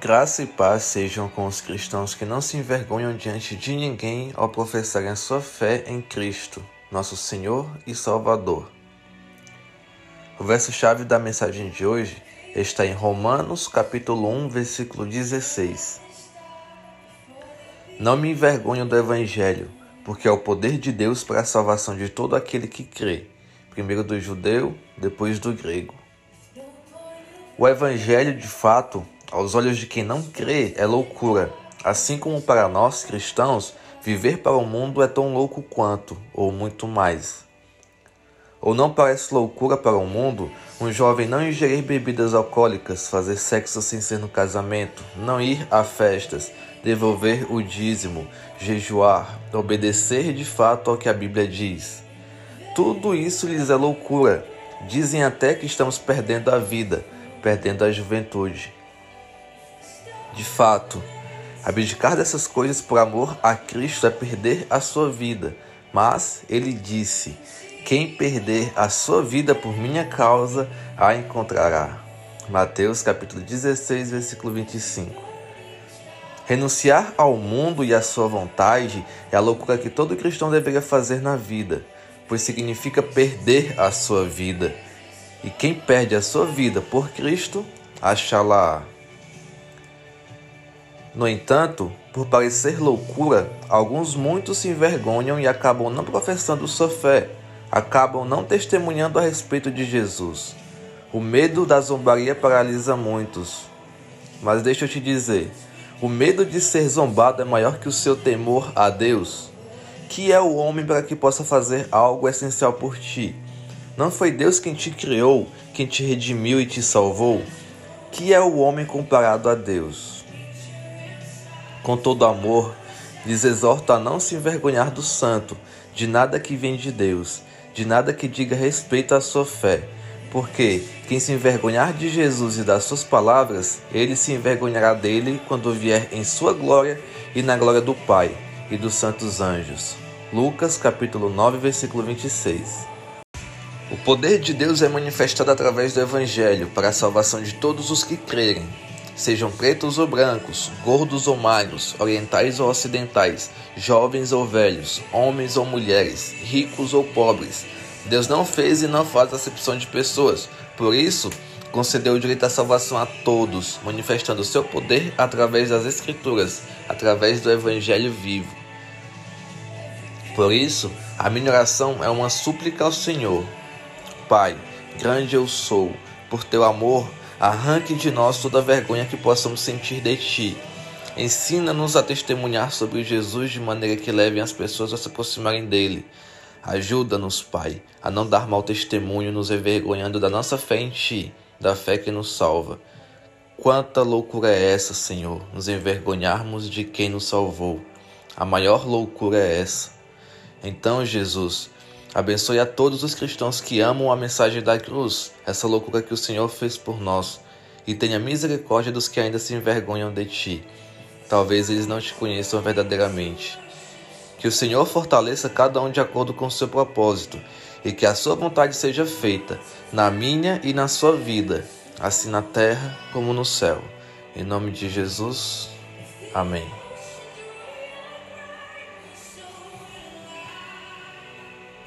Graça e paz sejam com os cristãos que não se envergonham diante de ninguém ao professarem a sua fé em Cristo, nosso Senhor e Salvador. O verso-chave da mensagem de hoje está em Romanos, capítulo 1, versículo 16. Não me envergonho do evangelho, porque é o poder de Deus para a salvação de todo aquele que crê, primeiro do judeu, depois do grego. O evangelho, de fato, aos olhos de quem não crê, é loucura. Assim como para nós cristãos, viver para o mundo é tão louco quanto, ou muito mais. Ou não parece loucura para o mundo um jovem não ingerir bebidas alcoólicas, fazer sexo sem ser no casamento, não ir a festas, devolver o dízimo, jejuar, obedecer de fato ao que a Bíblia diz. Tudo isso lhes é loucura. Dizem até que estamos perdendo a vida, perdendo a juventude. De fato, abdicar dessas coisas por amor a Cristo é perder a sua vida. Mas ele disse: Quem perder a sua vida por minha causa, a encontrará. Mateus capítulo 16, versículo 25. Renunciar ao mundo e à sua vontade é a loucura que todo cristão deveria fazer na vida, pois significa perder a sua vida. E quem perde a sua vida por Cristo, achá-la. No entanto, por parecer loucura, alguns muitos se envergonham e acabam não professando sua fé, acabam não testemunhando a respeito de Jesus. O medo da zombaria paralisa muitos. Mas deixa eu te dizer, o medo de ser zombado é maior que o seu temor a Deus. Que é o homem para que possa fazer algo essencial por ti? Não foi Deus quem te criou, quem te redimiu e te salvou? Que é o homem comparado a Deus? Com todo amor, lhes exorto a não se envergonhar do santo, de nada que vem de Deus, de nada que diga respeito à sua fé. Porque quem se envergonhar de Jesus e das suas palavras, ele se envergonhará dele quando vier em sua glória e na glória do Pai e dos santos anjos. Lucas capítulo 9, versículo 26. O poder de Deus é manifestado através do Evangelho para a salvação de todos os que crerem sejam pretos ou brancos, gordos ou magros, orientais ou ocidentais, jovens ou velhos, homens ou mulheres, ricos ou pobres. Deus não fez e não faz acepção de pessoas. Por isso, concedeu o direito à salvação a todos, manifestando seu poder através das Escrituras, através do Evangelho vivo. Por isso, a minha oração é uma súplica ao Senhor. Pai, grande eu sou, por teu amor Arranque de nós toda vergonha que possamos sentir de ti. Ensina-nos a testemunhar sobre Jesus de maneira que levem as pessoas a se aproximarem dele. Ajuda-nos, Pai, a não dar mau testemunho, nos envergonhando da nossa fé em Ti, da fé que nos salva. Quanta loucura é essa, Senhor, nos envergonharmos de quem nos salvou. A maior loucura é essa. Então, Jesus, Abençoe a todos os cristãos que amam a mensagem da cruz, essa loucura que o Senhor fez por nós, e tenha misericórdia dos que ainda se envergonham de ti. Talvez eles não te conheçam verdadeiramente. Que o Senhor fortaleça cada um de acordo com o seu propósito, e que a sua vontade seja feita, na minha e na sua vida, assim na terra como no céu. Em nome de Jesus, amém.